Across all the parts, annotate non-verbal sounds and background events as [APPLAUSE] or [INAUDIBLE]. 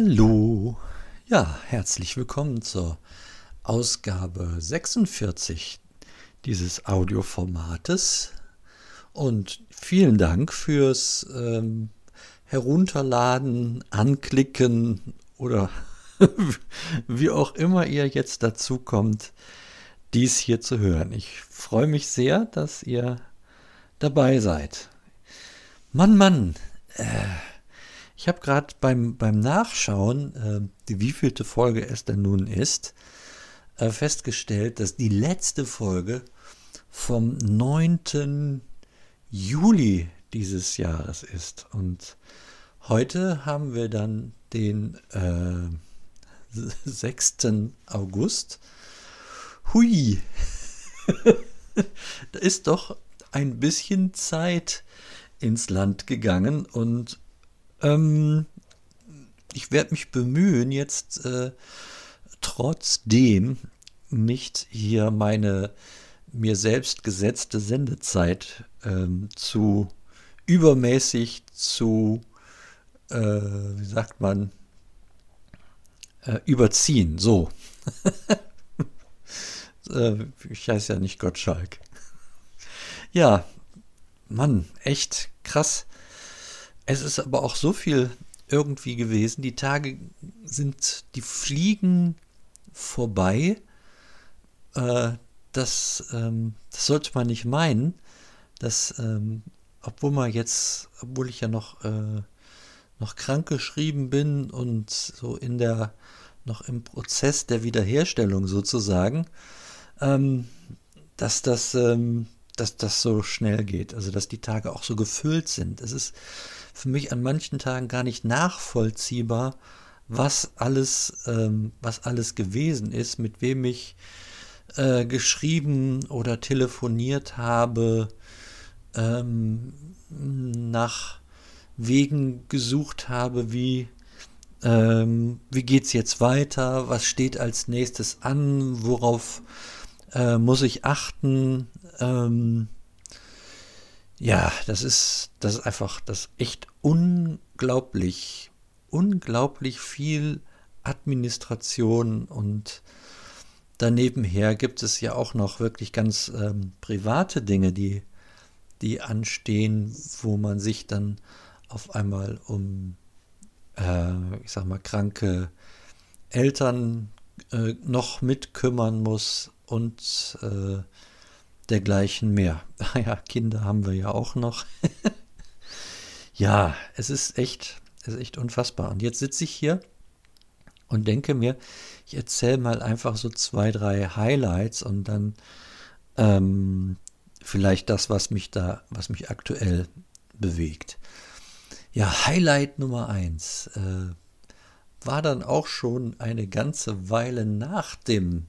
Hallo. Ja, herzlich willkommen zur Ausgabe 46 dieses Audioformates und vielen Dank fürs ähm, Herunterladen, Anklicken oder [LAUGHS] wie auch immer ihr jetzt dazu kommt, dies hier zu hören. Ich freue mich sehr, dass ihr dabei seid. Mann, Mann, äh, ich habe gerade beim, beim Nachschauen, äh, die wievielte Folge es denn nun ist, äh, festgestellt, dass die letzte Folge vom 9. Juli dieses Jahres ist. Und heute haben wir dann den äh, [LAUGHS] 6. August. Hui! [LAUGHS] da ist doch ein bisschen Zeit ins Land gegangen und ähm, ich werde mich bemühen, jetzt äh, trotzdem nicht hier meine mir selbst gesetzte Sendezeit ähm, zu übermäßig zu, äh, wie sagt man, äh, überziehen. So. [LAUGHS] Äh, ich heiße ja nicht Gottschalk. Ja, Mann, echt krass. Es ist aber auch so viel irgendwie gewesen. Die Tage sind, die fliegen vorbei. Äh, das, ähm, das sollte man nicht meinen, dass, ähm, obwohl man jetzt, obwohl ich ja noch, äh, noch krank geschrieben bin und so in der, noch im Prozess der Wiederherstellung sozusagen, ähm, dass das, ähm, dass das so schnell geht, also dass die Tage auch so gefüllt sind. Es ist für mich an manchen Tagen gar nicht nachvollziehbar, was alles, ähm, was alles gewesen ist, mit wem ich äh, geschrieben oder telefoniert habe, ähm, nach Wegen gesucht habe, wie ähm, wie geht's jetzt weiter, was steht als nächstes an, worauf äh, muss ich achten, ähm, ja, das ist, das ist einfach, das echt unglaublich, unglaublich viel Administration und danebenher gibt es ja auch noch wirklich ganz ähm, private Dinge, die, die anstehen, wo man sich dann auf einmal um, äh, ich sag mal, kranke Eltern äh, noch mitkümmern muss und äh, dergleichen mehr. [LAUGHS] Ja, Kinder haben wir ja auch noch. [LAUGHS] ja, es ist echt, es ist echt unfassbar. Und jetzt sitze ich hier und denke mir, ich erzähle mal einfach so zwei, drei Highlights und dann ähm, vielleicht das, was mich da, was mich aktuell bewegt. Ja, Highlight Nummer eins äh, war dann auch schon eine ganze Weile nach dem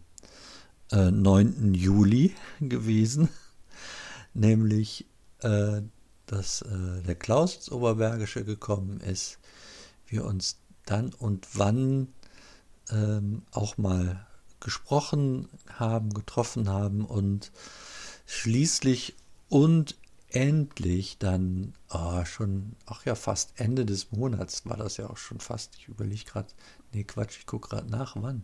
äh, 9. Juli gewesen, [LAUGHS] nämlich äh, dass äh, der Klaus ins Oberbergische gekommen ist, wir uns dann und wann ähm, auch mal gesprochen haben, getroffen haben und schließlich und endlich dann oh, schon, ach ja, fast Ende des Monats war das ja auch schon fast, ich überlege gerade, nee Quatsch, ich gucke gerade nach, wann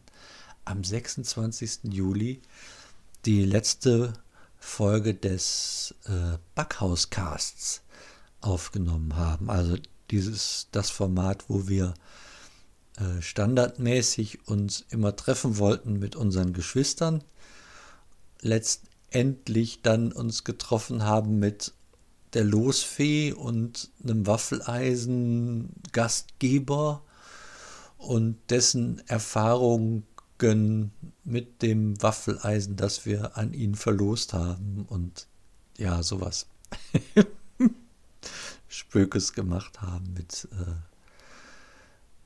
am 26. Juli die letzte Folge des äh, Backhauscasts aufgenommen haben. Also dieses das Format, wo wir äh, standardmäßig uns immer treffen wollten mit unseren Geschwistern, letztendlich dann uns getroffen haben mit der Losfee und einem Waffeleisen Gastgeber und dessen Erfahrung mit dem Waffeleisen, das wir an ihn verlost haben und ja, sowas. [LAUGHS] Spökes gemacht haben mit äh,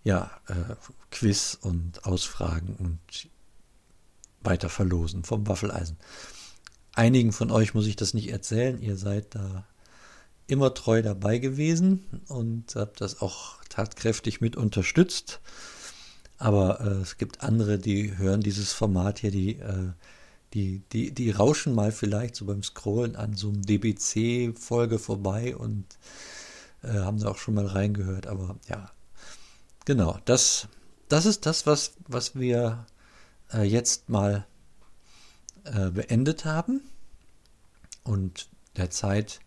ja, äh, Quiz und Ausfragen und weiter verlosen vom Waffeleisen. Einigen von euch muss ich das nicht erzählen, ihr seid da immer treu dabei gewesen und habt das auch tatkräftig mit unterstützt. Aber äh, es gibt andere, die hören dieses Format hier, die, äh, die, die, die rauschen mal vielleicht so beim Scrollen an so einem DBC-Folge vorbei und äh, haben da auch schon mal reingehört. Aber ja, genau, das, das ist das, was, was wir äh, jetzt mal äh, beendet haben. Und derzeit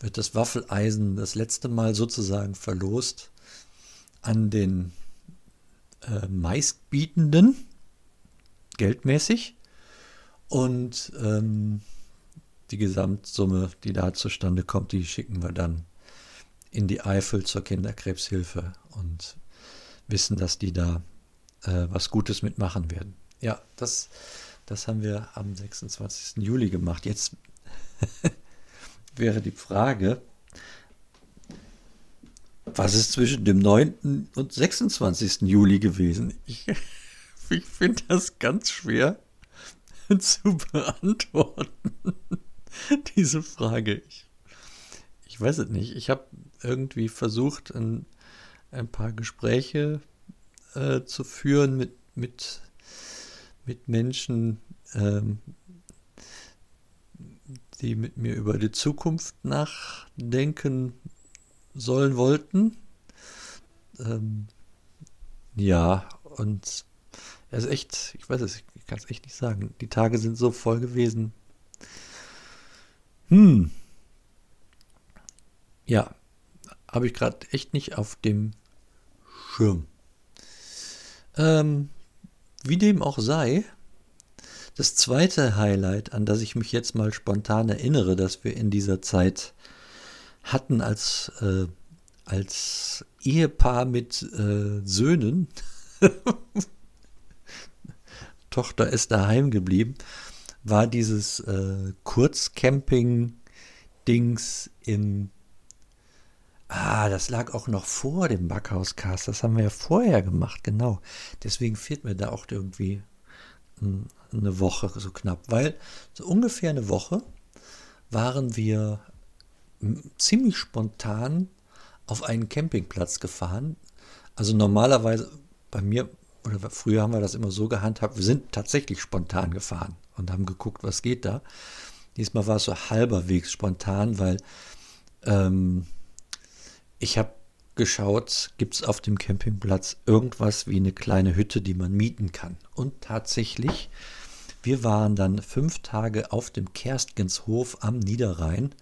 wird das Waffeleisen das letzte Mal sozusagen verlost an den äh, meistbietenden, geldmäßig. Und ähm, die Gesamtsumme, die da zustande kommt, die schicken wir dann in die Eifel zur Kinderkrebshilfe und wissen, dass die da äh, was Gutes mitmachen werden. Ja, das, das haben wir am 26. Juli gemacht. Jetzt [LAUGHS] wäre die Frage, was ist zwischen dem 9. und 26. Juli gewesen? Ich, [LAUGHS] ich finde das ganz schwer [LAUGHS] zu beantworten, [LAUGHS] diese Frage. Ich, ich weiß es nicht. Ich habe irgendwie versucht, ein, ein paar Gespräche äh, zu führen mit, mit, mit Menschen, ähm, die mit mir über die Zukunft nachdenken sollen wollten. Ähm, ja, und es ist echt, ich weiß es, ich kann es echt nicht sagen. Die Tage sind so voll gewesen. Hm. Ja, habe ich gerade echt nicht auf dem Schirm. Ähm, wie dem auch sei, das zweite Highlight, an das ich mich jetzt mal spontan erinnere, dass wir in dieser Zeit hatten als, äh, als Ehepaar mit äh, Söhnen, [LAUGHS] Tochter ist daheim geblieben, war dieses äh, Kurzcamping-Dings in Ah, das lag auch noch vor dem Backhauscast. Das haben wir ja vorher gemacht, genau. Deswegen fehlt mir da auch irgendwie eine Woche so knapp, weil so ungefähr eine Woche waren wir ziemlich spontan auf einen Campingplatz gefahren. Also normalerweise bei mir, oder früher haben wir das immer so gehandhabt, wir sind tatsächlich spontan gefahren und haben geguckt, was geht da. Diesmal war es so halberwegs spontan, weil ähm, ich habe geschaut, gibt es auf dem Campingplatz irgendwas wie eine kleine Hütte, die man mieten kann. Und tatsächlich, wir waren dann fünf Tage auf dem Kerstgenshof am Niederrhein.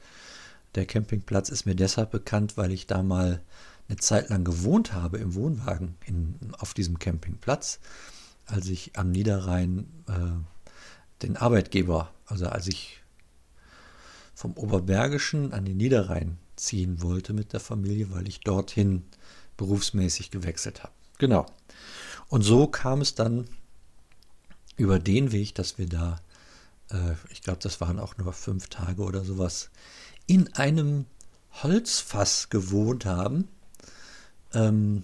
Der Campingplatz ist mir deshalb bekannt, weil ich da mal eine Zeit lang gewohnt habe im Wohnwagen in, auf diesem Campingplatz, als ich am Niederrhein äh, den Arbeitgeber, also als ich vom Oberbergischen an den Niederrhein ziehen wollte mit der Familie, weil ich dorthin berufsmäßig gewechselt habe. Genau. Und so kam es dann über den Weg, dass wir da, äh, ich glaube, das waren auch nur fünf Tage oder sowas, in einem Holzfass gewohnt haben ähm,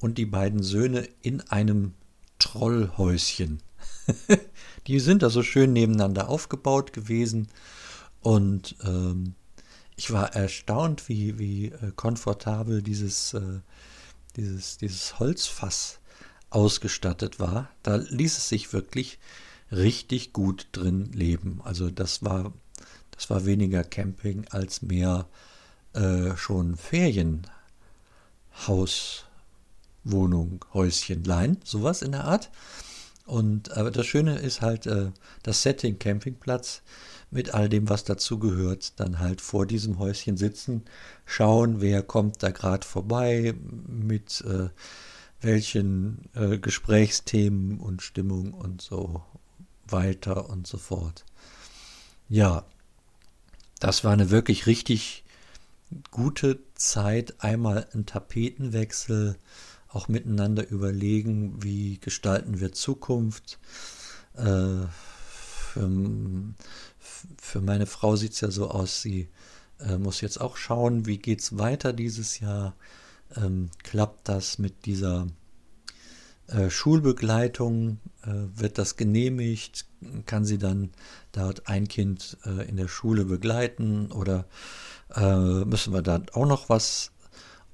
und die beiden Söhne in einem Trollhäuschen. [LAUGHS] die sind da so schön nebeneinander aufgebaut gewesen und ähm, ich war erstaunt, wie, wie äh, komfortabel dieses, äh, dieses, dieses Holzfass ausgestattet war. Da ließ es sich wirklich richtig gut drin leben. Also das war, das war weniger Camping als mehr äh, schon Ferienhaus, Wohnung, Häuschenlein, sowas in der Art. Und aber das Schöne ist halt äh, das Setting Campingplatz mit all dem, was dazu gehört, dann halt vor diesem Häuschen sitzen, schauen, wer kommt da gerade vorbei, mit äh, welchen äh, Gesprächsthemen und Stimmung und so weiter und so fort. Ja, das war eine wirklich richtig gute Zeit. Einmal ein Tapetenwechsel, auch miteinander überlegen, wie gestalten wir Zukunft. Äh, für, für meine Frau sieht es ja so aus, sie äh, muss jetzt auch schauen, wie geht es weiter dieses Jahr. Ähm, klappt das mit dieser äh, Schulbegleitung? Äh, wird das genehmigt? Kann sie dann dort ein Kind äh, in der Schule begleiten? Oder äh, müssen wir da auch noch was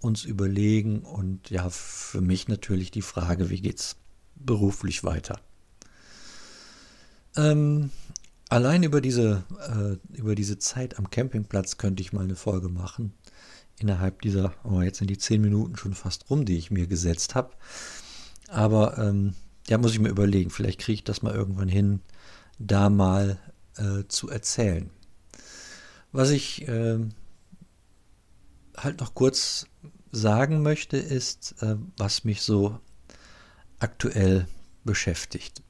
uns überlegen? Und ja, für mich natürlich die Frage, wie geht es beruflich weiter? Ähm, Allein über diese, äh, über diese Zeit am Campingplatz könnte ich mal eine Folge machen. innerhalb dieser, oh, jetzt sind die zehn Minuten schon fast rum, die ich mir gesetzt habe. Aber ähm, ja, muss ich mir überlegen, vielleicht kriege ich das mal irgendwann hin, da mal äh, zu erzählen. Was ich äh, halt noch kurz sagen möchte, ist, äh, was mich so aktuell beschäftigt.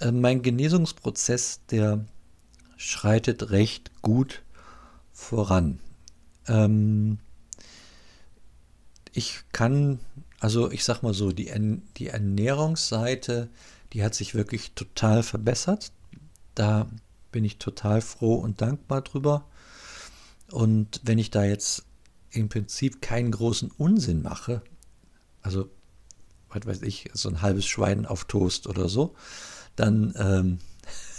Äh, mein Genesungsprozess, der schreitet recht gut voran. Ähm, ich kann, also ich sag mal so, die, die Ernährungsseite, die hat sich wirklich total verbessert. Da bin ich total froh und dankbar drüber. Und wenn ich da jetzt im Prinzip keinen großen Unsinn mache, also, was weiß ich, so ein halbes Schwein auf Toast oder so, dann, ähm,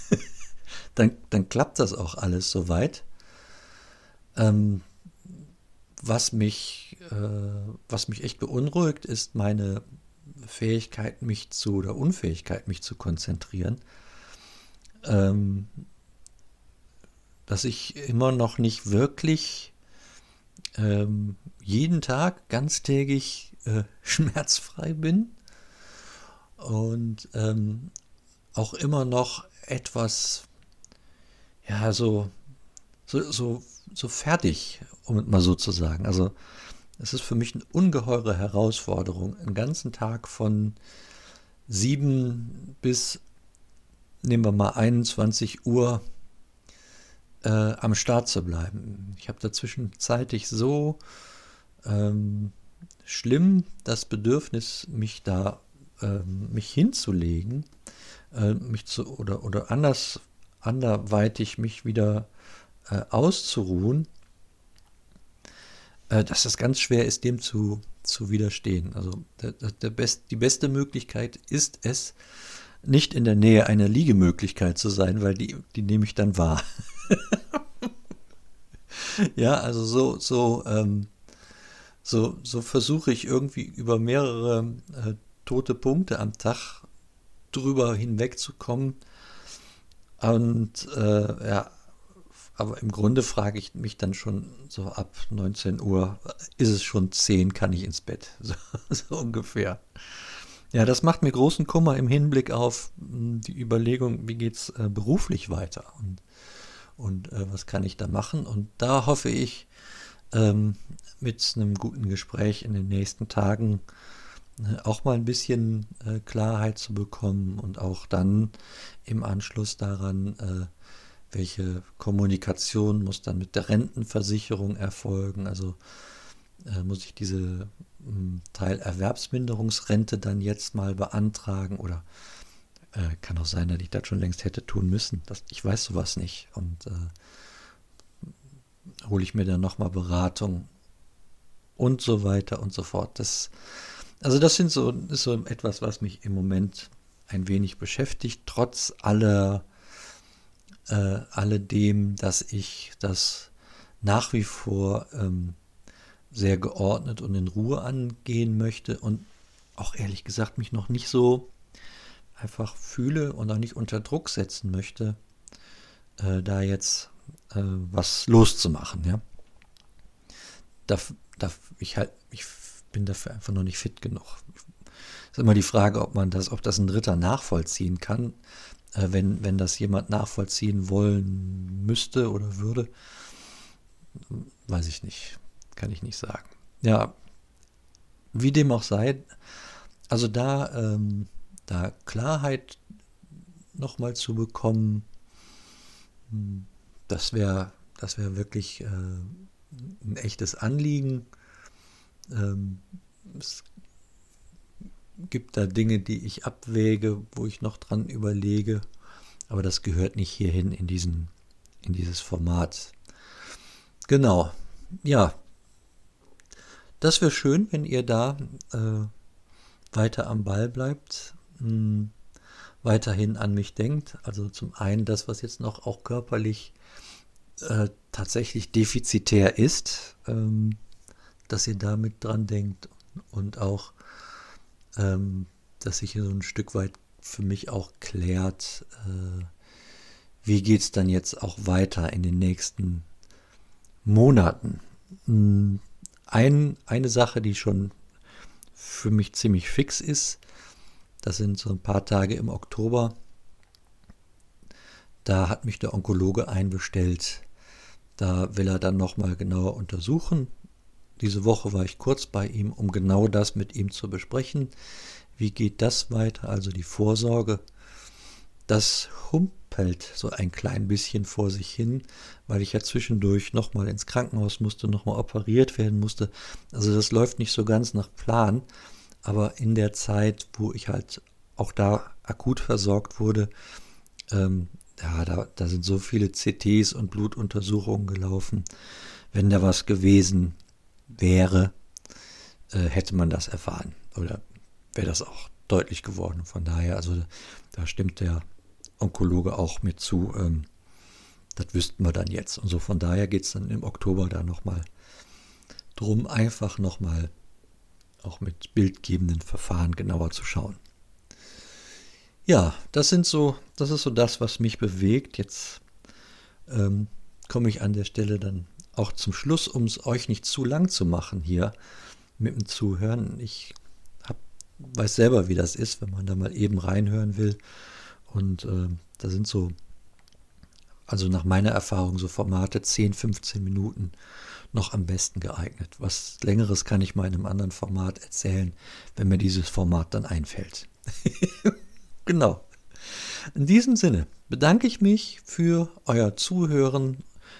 [LAUGHS] dann, dann klappt das auch alles soweit. Ähm, was mich, äh, was mich echt beunruhigt, ist meine Fähigkeit, mich zu oder Unfähigkeit, mich zu konzentrieren. Ähm, dass ich immer noch nicht wirklich ähm, jeden Tag ganztägig äh, [LAUGHS] schmerzfrei bin und ähm, auch immer noch etwas, ja, so, so, so, so fertig, um es mal so zu sagen. Also es ist für mich eine ungeheure Herausforderung, einen ganzen Tag von sieben bis, nehmen wir mal 21 Uhr äh, am Start zu bleiben. Ich habe dazwischen zeitig so ähm, schlimm das Bedürfnis, mich da ähm, mich hinzulegen, äh, mich zu oder oder anders anderweitig mich wieder äh, auszuruhen, äh, dass es ganz schwer ist, dem zu, zu widerstehen. Also der, der best, die beste Möglichkeit ist es, nicht in der Nähe einer Liegemöglichkeit zu sein, weil die, die nehme ich dann wahr. [LAUGHS] ja, also so, so, ähm, so, so versuche ich irgendwie über mehrere äh, tote Punkte am Tag drüber hinwegzukommen. Und äh, ja, aber im Grunde frage ich mich dann schon so ab 19 Uhr, ist es schon 10, kann ich ins Bett? [LAUGHS] So, so ungefähr. Ja, das macht mir großen Kummer im Hinblick auf hm, die Überlegung, wie geht es äh, beruflich weiter und, und äh, was kann ich da machen. Und da hoffe ich, ähm, mit einem guten Gespräch in den nächsten Tagen äh, auch mal ein bisschen äh, Klarheit zu bekommen und auch dann im Anschluss daran, welche Kommunikation muss dann mit der Rentenversicherung erfolgen. Also äh, muss ich diese hm, Teilerwerbsminderungsrente dann jetzt mal beantragen oder äh, kann auch sein, dass ich das schon längst hätte tun müssen. Das, ich weiß sowas nicht und äh, hole ich mir dann nochmal Beratung und so weiter und so fort. Das, also das sind so, ist so etwas, was mich im Moment ein wenig beschäftigt, trotz aller äh, alledem, dass ich das nach wie vor ähm, sehr geordnet und in Ruhe angehen möchte und auch ehrlich gesagt mich noch nicht so einfach fühle und auch nicht unter Druck setzen möchte, äh, da jetzt äh, was loszumachen. Ja? Da, da, ich, halt, ich bin dafür einfach noch nicht fit genug. Es ist immer die Frage, ob man das, ob das ein Dritter nachvollziehen kann, wenn, wenn das jemand nachvollziehen wollen müsste oder würde. Weiß ich nicht kann ich nicht sagen. Ja, wie dem auch sei, also da, ähm, da Klarheit nochmal zu bekommen, hm, das wäre das wär wirklich äh, ein echtes Anliegen. Ähm, es gibt da Dinge, die ich abwäge, wo ich noch dran überlege, aber das gehört nicht hierhin in, diesen, in dieses Format. Genau, ja, das wäre schön, wenn ihr da äh, weiter am Ball bleibt, mh, hm, weiterhin an mich denkt. Also zum einen das, was jetzt noch auch körperlich äh, tatsächlich defizitär ist, ähm, dass ihr damit dran denkt und auch, ähm, dass sich hier so ein Stück weit für mich auch klärt, äh, wie geht es dann jetzt auch weiter in den nächsten Monaten. Hm, ein, eine Sache, die schon für mich ziemlich fix ist, das sind so ein paar Tage im Oktober. Da hat mich der Onkologe einbestellt. Da will er dann nochmal genauer untersuchen. Diese Woche war ich kurz bei ihm, um genau das mit ihm zu besprechen. Wie geht das weiter? Also die Vorsorge. Das humpelt so ein klein bisschen vor sich hin, weil ich ja zwischendurch nochmal ins Krankenhaus musste, nochmal operiert werden musste. Also das läuft nicht so ganz nach Plan. Aber in der Zeit, wo ich halt auch da akut versorgt wurde, ähm, ja, da, da sind so viele CTs und Blutuntersuchungen gelaufen. Wenn da was gewesen wäre, äh, hätte man das erfahren. Oder wäre das auch deutlich geworden. Von daher, also da stimmt der Onkologe auch mit zu. Ähm, das wüssten wir dann jetzt. Und so von daher geht es dann im Oktober da nochmal drum, einfach nochmal auch mit bildgebenden Verfahren genauer zu schauen. Ja, das sind so, das ist so das, was mich bewegt. Jetzt ähm, komme ich an der Stelle dann auch zum Schluss, um es euch nicht zu lang zu machen hier mit dem Zuhören. Ich hab, weiß selber, wie das ist, wenn man da mal eben reinhören will. Und äh, da sind so, also nach meiner Erfahrung, so Formate 10, 15 Minuten noch am besten geeignet. Was längeres kann ich mal in einem anderen Format erzählen, wenn mir dieses Format dann einfällt. [LAUGHS] genau. In diesem Sinne bedanke ich mich für euer Zuhören,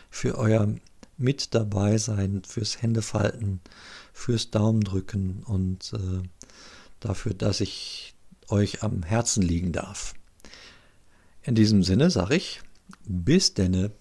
für euer Mit dabei sein, fürs Händefalten, fürs Daumendrücken und äh, dafür, dass ich euch am Herzen liegen darf. In diesem Sinne sage ich, bis denne.